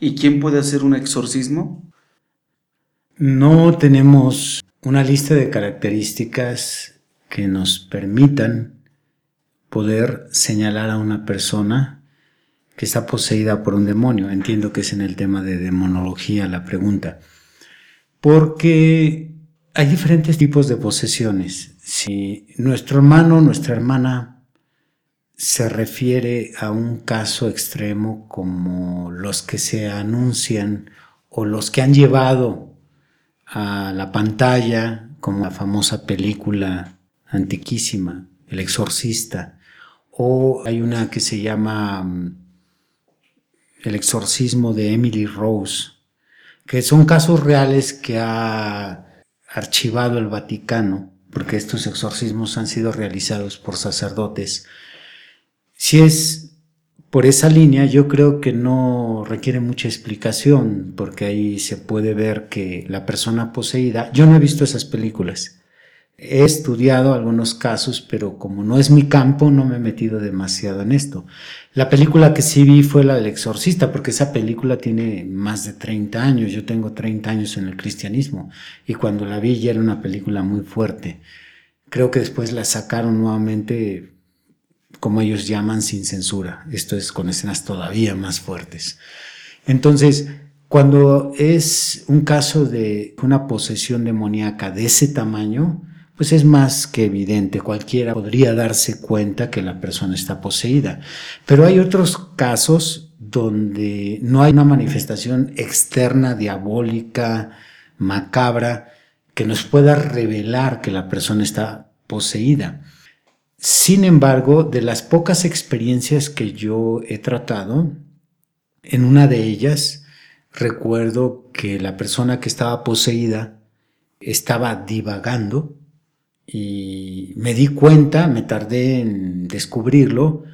¿Y quién puede hacer un exorcismo? No tenemos una lista de características que nos permitan poder señalar a una persona que está poseída por un demonio. Entiendo que es en el tema de demonología la pregunta. Porque hay diferentes tipos de posesiones. Si nuestro hermano, nuestra hermana se refiere a un caso extremo como los que se anuncian o los que han llevado a la pantalla, como la famosa película antiquísima, El Exorcista, o hay una que se llama mm, El Exorcismo de Emily Rose, que son casos reales que ha archivado el Vaticano, porque estos exorcismos han sido realizados por sacerdotes. Si es por esa línea yo creo que no requiere mucha explicación, porque ahí se puede ver que la persona poseída, yo no he visto esas películas, he estudiado algunos casos, pero como no es mi campo, no me he metido demasiado en esto. La película que sí vi fue la del exorcista, porque esa película tiene más de 30 años, yo tengo 30 años en el cristianismo, y cuando la vi ya era una película muy fuerte. Creo que después la sacaron nuevamente como ellos llaman, sin censura. Esto es con escenas todavía más fuertes. Entonces, cuando es un caso de una posesión demoníaca de ese tamaño, pues es más que evidente, cualquiera podría darse cuenta que la persona está poseída. Pero hay otros casos donde no hay una manifestación externa, diabólica, macabra, que nos pueda revelar que la persona está poseída. Sin embargo, de las pocas experiencias que yo he tratado, en una de ellas recuerdo que la persona que estaba poseída estaba divagando y me di cuenta, me tardé en descubrirlo,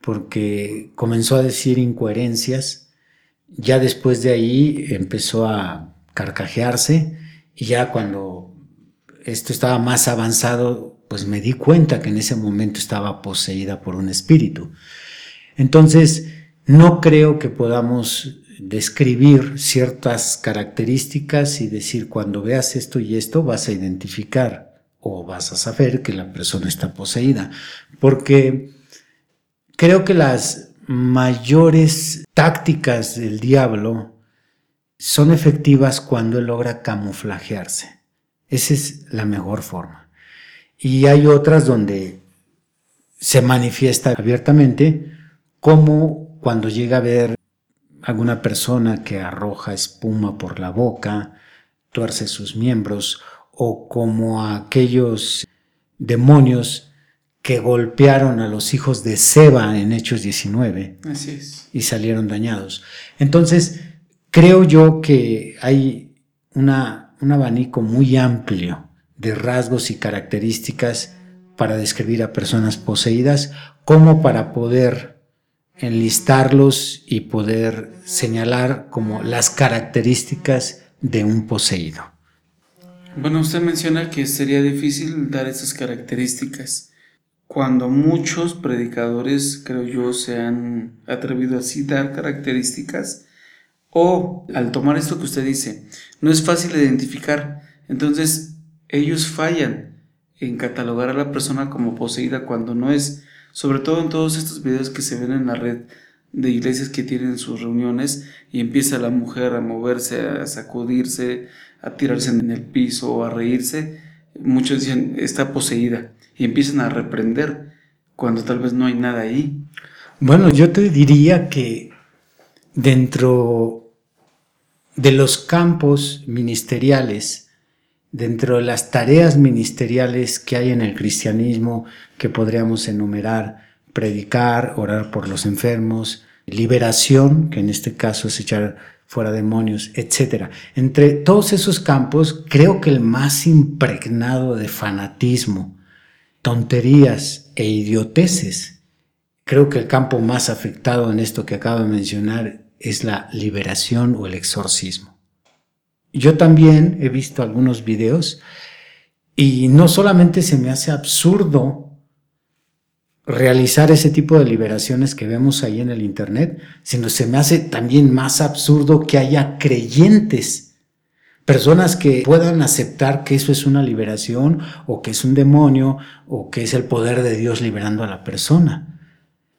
porque comenzó a decir incoherencias. Ya después de ahí empezó a carcajearse y ya cuando esto estaba más avanzado pues me di cuenta que en ese momento estaba poseída por un espíritu. Entonces, no creo que podamos describir ciertas características y decir cuando veas esto y esto vas a identificar o vas a saber que la persona está poseída, porque creo que las mayores tácticas del diablo son efectivas cuando él logra camuflajearse. Esa es la mejor forma. Y hay otras donde se manifiesta abiertamente, como cuando llega a ver alguna persona que arroja espuma por la boca, tuerce sus miembros, o como aquellos demonios que golpearon a los hijos de Seba en Hechos 19 y salieron dañados. Entonces, creo yo que hay una, un abanico muy amplio de rasgos y características para describir a personas poseídas, como para poder enlistarlos y poder señalar como las características de un poseído. Bueno, usted menciona que sería difícil dar esas características. Cuando muchos predicadores, creo yo, se han atrevido así dar características, o al tomar esto que usted dice, no es fácil identificar. Entonces, ellos fallan en catalogar a la persona como poseída cuando no es, sobre todo en todos estos videos que se ven en la red de iglesias que tienen sus reuniones y empieza la mujer a moverse, a sacudirse, a tirarse en el piso o a reírse, muchos dicen está poseída y empiezan a reprender cuando tal vez no hay nada ahí. Bueno, yo te diría que dentro de los campos ministeriales, dentro de las tareas ministeriales que hay en el cristianismo que podríamos enumerar, predicar, orar por los enfermos, liberación, que en este caso es echar fuera demonios, etc. Entre todos esos campos, creo que el más impregnado de fanatismo, tonterías e idioteces, creo que el campo más afectado en esto que acabo de mencionar es la liberación o el exorcismo. Yo también he visto algunos videos y no solamente se me hace absurdo realizar ese tipo de liberaciones que vemos ahí en el Internet, sino se me hace también más absurdo que haya creyentes, personas que puedan aceptar que eso es una liberación o que es un demonio o que es el poder de Dios liberando a la persona.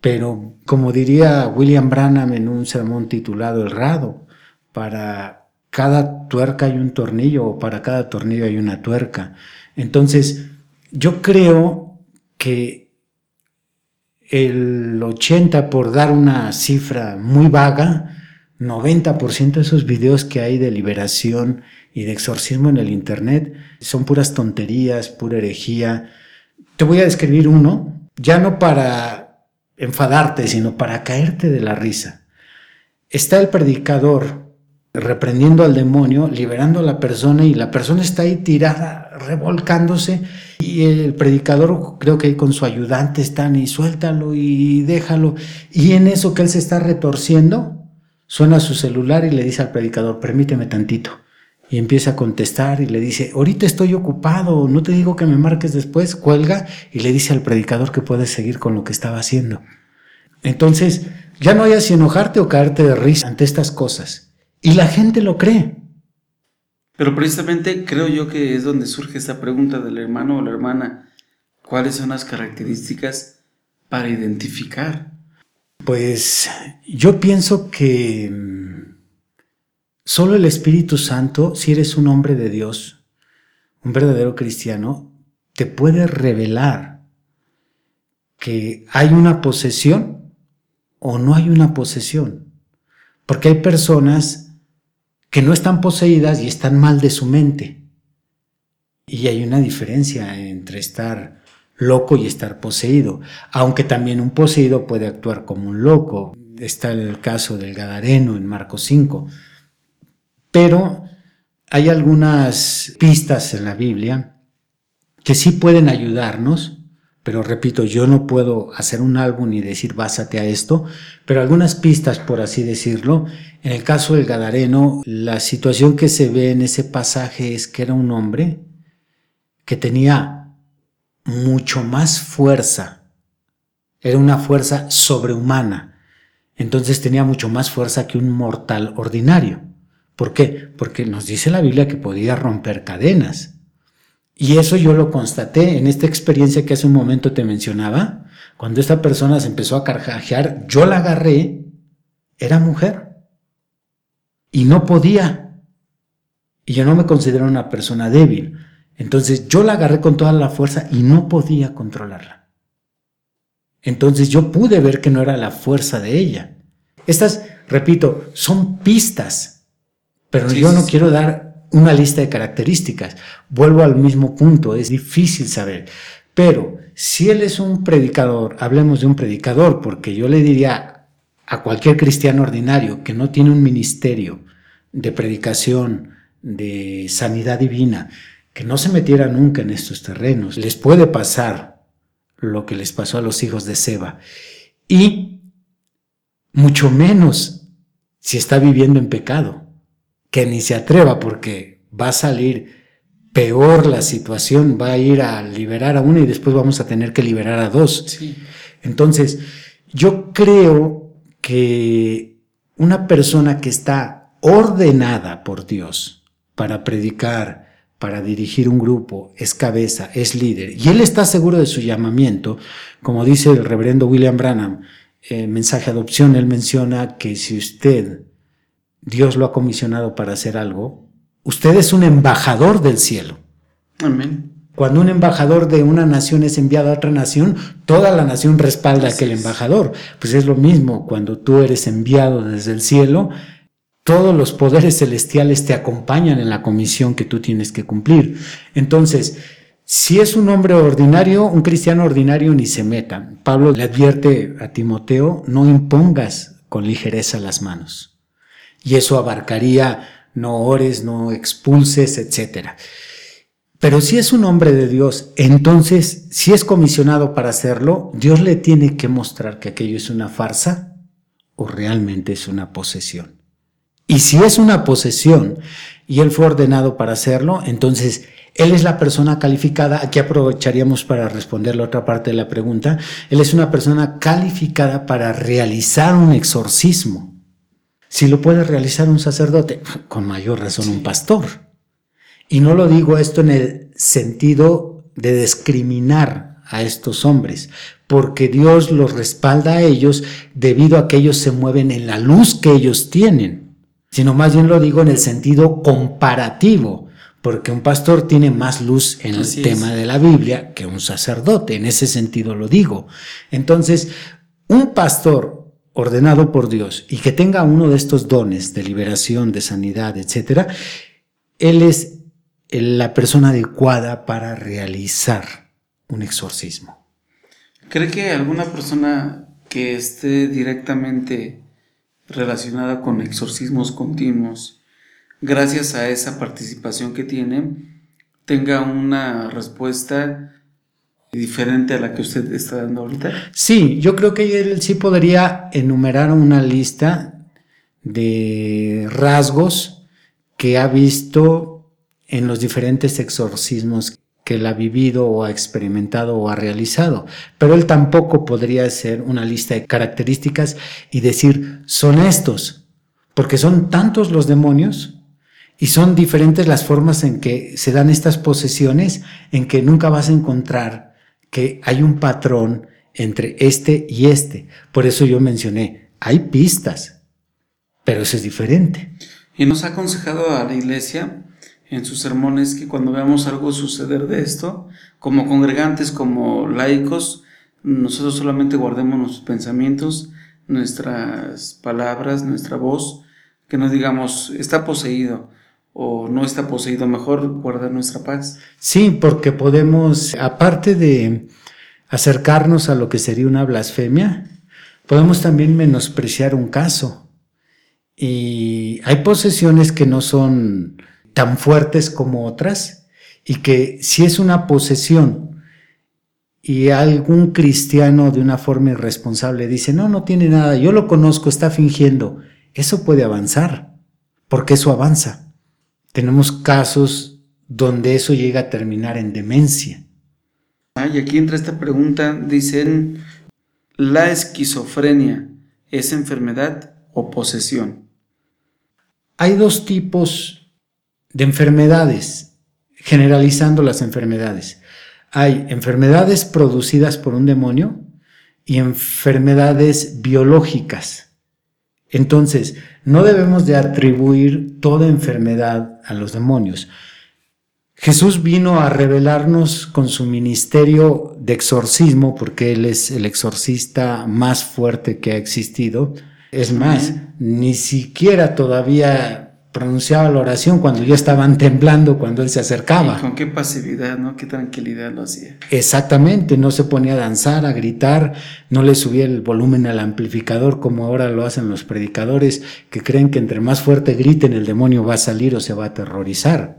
Pero como diría William Branham en un sermón titulado El Rado, para cada tuerca hay un tornillo o para cada tornillo hay una tuerca. Entonces, yo creo que el 80, por dar una cifra muy vaga, 90% de esos videos que hay de liberación y de exorcismo en el Internet son puras tonterías, pura herejía. Te voy a describir uno, ya no para enfadarte, sino para caerte de la risa. Está el predicador reprendiendo al demonio, liberando a la persona y la persona está ahí tirada, revolcándose y el predicador creo que con su ayudante están y suéltalo y déjalo y en eso que él se está retorciendo, suena su celular y le dice al predicador, permíteme tantito. Y empieza a contestar y le dice, ahorita estoy ocupado, no te digo que me marques después, cuelga y le dice al predicador que puede seguir con lo que estaba haciendo. Entonces, ya no hayas si enojarte o caerte de risa ante estas cosas y la gente lo cree. Pero precisamente creo yo que es donde surge esta pregunta del hermano o la hermana. ¿Cuáles son las características para identificar? Pues yo pienso que mm, solo el Espíritu Santo, si eres un hombre de Dios, un verdadero cristiano, te puede revelar que hay una posesión o no hay una posesión. Porque hay personas que no están poseídas y están mal de su mente. Y hay una diferencia entre estar loco y estar poseído, aunque también un poseído puede actuar como un loco. Está el caso del Gadareno en Marcos 5. Pero hay algunas pistas en la Biblia que sí pueden ayudarnos pero repito, yo no puedo hacer un álbum y decir básate a esto, pero algunas pistas, por así decirlo. En el caso del Gadareno, la situación que se ve en ese pasaje es que era un hombre que tenía mucho más fuerza, era una fuerza sobrehumana, entonces tenía mucho más fuerza que un mortal ordinario. ¿Por qué? Porque nos dice la Biblia que podía romper cadenas. Y eso yo lo constaté en esta experiencia que hace un momento te mencionaba. Cuando esta persona se empezó a carcajear, yo la agarré, era mujer. Y no podía. Y yo no me considero una persona débil. Entonces yo la agarré con toda la fuerza y no podía controlarla. Entonces yo pude ver que no era la fuerza de ella. Estas, repito, son pistas, pero yo no quiero dar una lista de características. Vuelvo al mismo punto, es difícil saber. Pero si él es un predicador, hablemos de un predicador, porque yo le diría a cualquier cristiano ordinario que no tiene un ministerio de predicación, de sanidad divina, que no se metiera nunca en estos terrenos. Les puede pasar lo que les pasó a los hijos de Seba. Y mucho menos si está viviendo en pecado que ni se atreva porque va a salir peor la situación, va a ir a liberar a una y después vamos a tener que liberar a dos. Entonces, yo creo que una persona que está ordenada por Dios para predicar, para dirigir un grupo, es cabeza, es líder, y él está seguro de su llamamiento, como dice el reverendo William Branham, en eh, mensaje adopción, él menciona que si usted Dios lo ha comisionado para hacer algo, usted es un embajador del cielo. Amén. Cuando un embajador de una nación es enviado a otra nación, toda la nación respalda a aquel embajador. Pues es lo mismo, cuando tú eres enviado desde el cielo, todos los poderes celestiales te acompañan en la comisión que tú tienes que cumplir. Entonces, si es un hombre ordinario, un cristiano ordinario ni se meta. Pablo le advierte a Timoteo, no impongas con ligereza las manos. Y eso abarcaría no ores, no expulses, etc. Pero si es un hombre de Dios, entonces, si es comisionado para hacerlo, Dios le tiene que mostrar que aquello es una farsa o realmente es una posesión. Y si es una posesión y él fue ordenado para hacerlo, entonces él es la persona calificada, aquí aprovecharíamos para responder la otra parte de la pregunta, él es una persona calificada para realizar un exorcismo. Si lo puede realizar un sacerdote, con mayor razón un pastor. Y no lo digo esto en el sentido de discriminar a estos hombres, porque Dios los respalda a ellos debido a que ellos se mueven en la luz que ellos tienen, sino más bien lo digo en el sentido comparativo, porque un pastor tiene más luz en el tema de la Biblia que un sacerdote, en ese sentido lo digo. Entonces, un pastor ordenado por Dios y que tenga uno de estos dones de liberación, de sanidad, etcétera, él es la persona adecuada para realizar un exorcismo. ¿Cree que alguna persona que esté directamente relacionada con exorcismos continuos, gracias a esa participación que tiene, tenga una respuesta diferente a la que usted está dando ahorita? Sí, yo creo que él sí podría enumerar una lista de rasgos que ha visto en los diferentes exorcismos que él ha vivido o ha experimentado o ha realizado. Pero él tampoco podría hacer una lista de características y decir, son estos, porque son tantos los demonios y son diferentes las formas en que se dan estas posesiones, en que nunca vas a encontrar que hay un patrón entre este y este. Por eso yo mencioné, hay pistas, pero eso es diferente. Y nos ha aconsejado a la iglesia en sus sermones que cuando veamos algo suceder de esto, como congregantes, como laicos, nosotros solamente guardemos nuestros pensamientos, nuestras palabras, nuestra voz, que no digamos está poseído o no está poseído, mejor guardar nuestra paz. Sí, porque podemos, aparte de acercarnos a lo que sería una blasfemia, podemos también menospreciar un caso. Y hay posesiones que no son tan fuertes como otras y que si es una posesión y algún cristiano de una forma irresponsable dice, no, no tiene nada, yo lo conozco, está fingiendo, eso puede avanzar, porque eso avanza. Tenemos casos donde eso llega a terminar en demencia. Ah, y aquí entra esta pregunta, dicen, ¿la esquizofrenia es enfermedad o posesión? Hay dos tipos de enfermedades, generalizando las enfermedades. Hay enfermedades producidas por un demonio y enfermedades biológicas. Entonces, no debemos de atribuir toda enfermedad a los demonios. Jesús vino a revelarnos con su ministerio de exorcismo, porque Él es el exorcista más fuerte que ha existido. Es más, ni siquiera todavía pronunciaba la oración cuando ya estaban temblando cuando él se acercaba. con qué pasividad, ¿no? Qué tranquilidad lo hacía. Exactamente, no se ponía a danzar, a gritar, no le subía el volumen al amplificador como ahora lo hacen los predicadores que creen que entre más fuerte griten el demonio va a salir o se va a aterrorizar.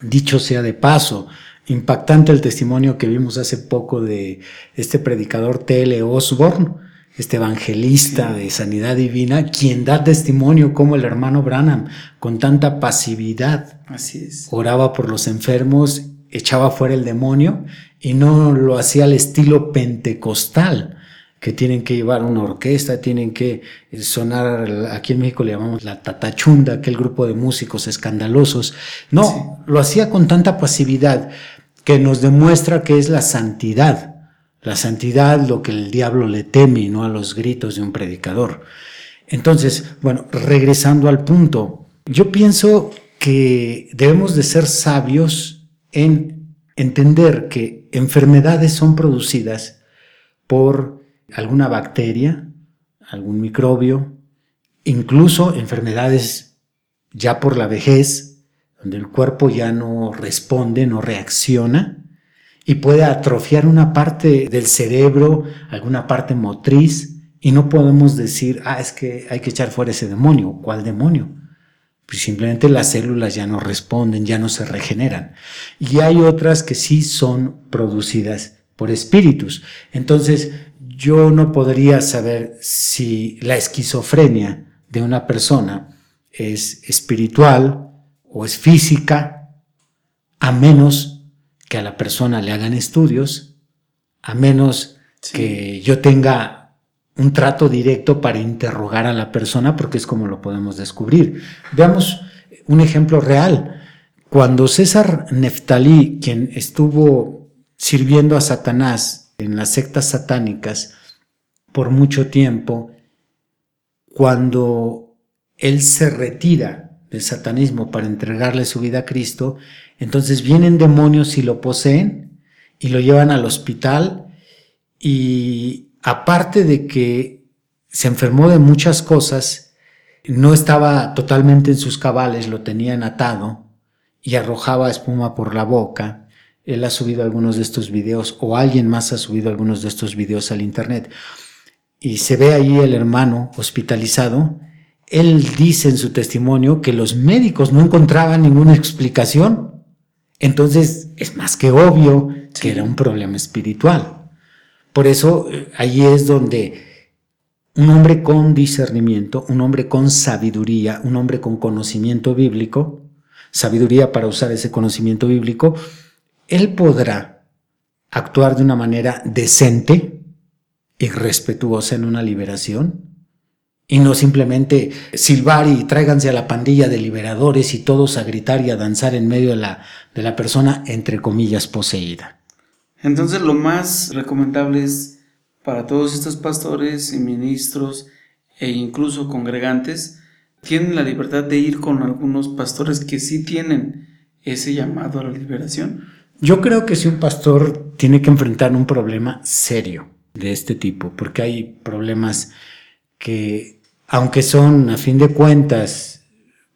Dicho sea de paso, impactante el testimonio que vimos hace poco de este predicador T.L. Osborne, este evangelista de sanidad divina, quien da testimonio como el hermano Branham, con tanta pasividad, Así es. oraba por los enfermos, echaba fuera el demonio y no lo hacía al estilo pentecostal, que tienen que llevar una orquesta, tienen que sonar, aquí en México le llamamos la tatachunda, aquel grupo de músicos escandalosos. No, lo hacía con tanta pasividad que nos demuestra que es la santidad la santidad, lo que el diablo le teme, no a los gritos de un predicador. Entonces, bueno, regresando al punto, yo pienso que debemos de ser sabios en entender que enfermedades son producidas por alguna bacteria, algún microbio, incluso enfermedades ya por la vejez, donde el cuerpo ya no responde, no reacciona, y puede atrofiar una parte del cerebro, alguna parte motriz, y no podemos decir, ah, es que hay que echar fuera ese demonio. ¿Cuál demonio? Pues simplemente las células ya no responden, ya no se regeneran. Y hay otras que sí son producidas por espíritus. Entonces, yo no podría saber si la esquizofrenia de una persona es espiritual o es física, a menos que a la persona le hagan estudios, a menos que yo tenga un trato directo para interrogar a la persona, porque es como lo podemos descubrir. Veamos un ejemplo real. Cuando César Neftalí, quien estuvo sirviendo a Satanás en las sectas satánicas por mucho tiempo, cuando él se retira del satanismo para entregarle su vida a Cristo, entonces vienen demonios y lo poseen y lo llevan al hospital y aparte de que se enfermó de muchas cosas, no estaba totalmente en sus cabales, lo tenían atado y arrojaba espuma por la boca. Él ha subido algunos de estos videos o alguien más ha subido algunos de estos videos al internet. Y se ve ahí el hermano hospitalizado. Él dice en su testimonio que los médicos no encontraban ninguna explicación. Entonces es más que obvio que era un problema espiritual. Por eso eh, ahí es donde un hombre con discernimiento, un hombre con sabiduría, un hombre con conocimiento bíblico, sabiduría para usar ese conocimiento bíblico, él podrá actuar de una manera decente y respetuosa en una liberación y no simplemente silbar y tráiganse a la pandilla de liberadores y todos a gritar y a danzar en medio de la, de la persona entre comillas poseída. Entonces lo más recomendable es para todos estos pastores y ministros e incluso congregantes, tienen la libertad de ir con algunos pastores que sí tienen ese llamado a la liberación. Yo creo que si un pastor tiene que enfrentar un problema serio de este tipo, porque hay problemas que, aunque son a fin de cuentas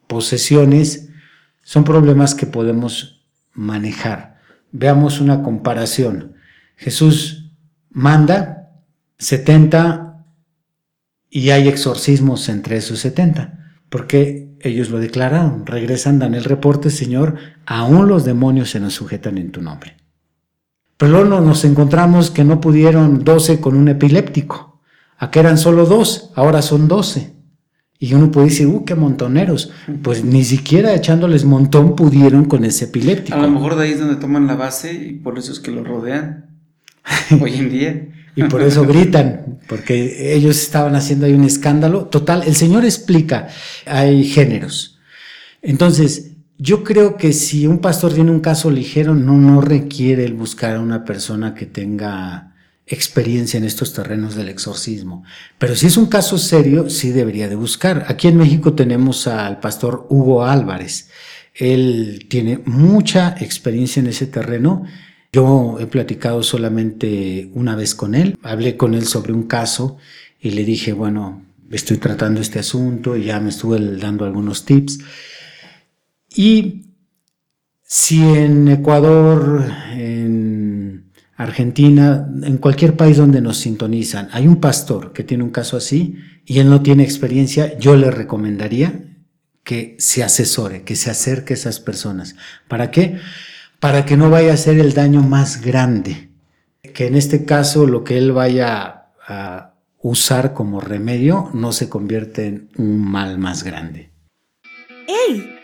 posesiones, son problemas que podemos manejar. Veamos una comparación. Jesús manda 70 y hay exorcismos entre esos 70, porque ellos lo declararon, regresan, dan el reporte, Señor, aún los demonios se nos sujetan en tu nombre. Pero luego nos encontramos que no pudieron 12 con un epiléptico, que eran solo dos, ahora son 12. Y uno puede decir, uh, qué montoneros. Pues ni siquiera echándoles montón pudieron con ese epiléptico. A lo mejor de ahí es donde toman la base y por eso es que lo rodean hoy en día. y por eso gritan, porque ellos estaban haciendo ahí un escándalo. Total, el Señor explica, hay géneros. Entonces, yo creo que si un pastor tiene un caso ligero, no, no requiere el buscar a una persona que tenga experiencia en estos terrenos del exorcismo. Pero si es un caso serio, sí debería de buscar. Aquí en México tenemos al pastor Hugo Álvarez. Él tiene mucha experiencia en ese terreno. Yo he platicado solamente una vez con él. Hablé con él sobre un caso y le dije, bueno, estoy tratando este asunto y ya me estuve dando algunos tips. Y si en Ecuador, en Argentina, en cualquier país donde nos sintonizan, hay un pastor que tiene un caso así y él no tiene experiencia, yo le recomendaría que se asesore, que se acerque a esas personas. ¿Para qué? Para que no vaya a ser el daño más grande. Que en este caso lo que él vaya a usar como remedio no se convierte en un mal más grande. ¡Hey!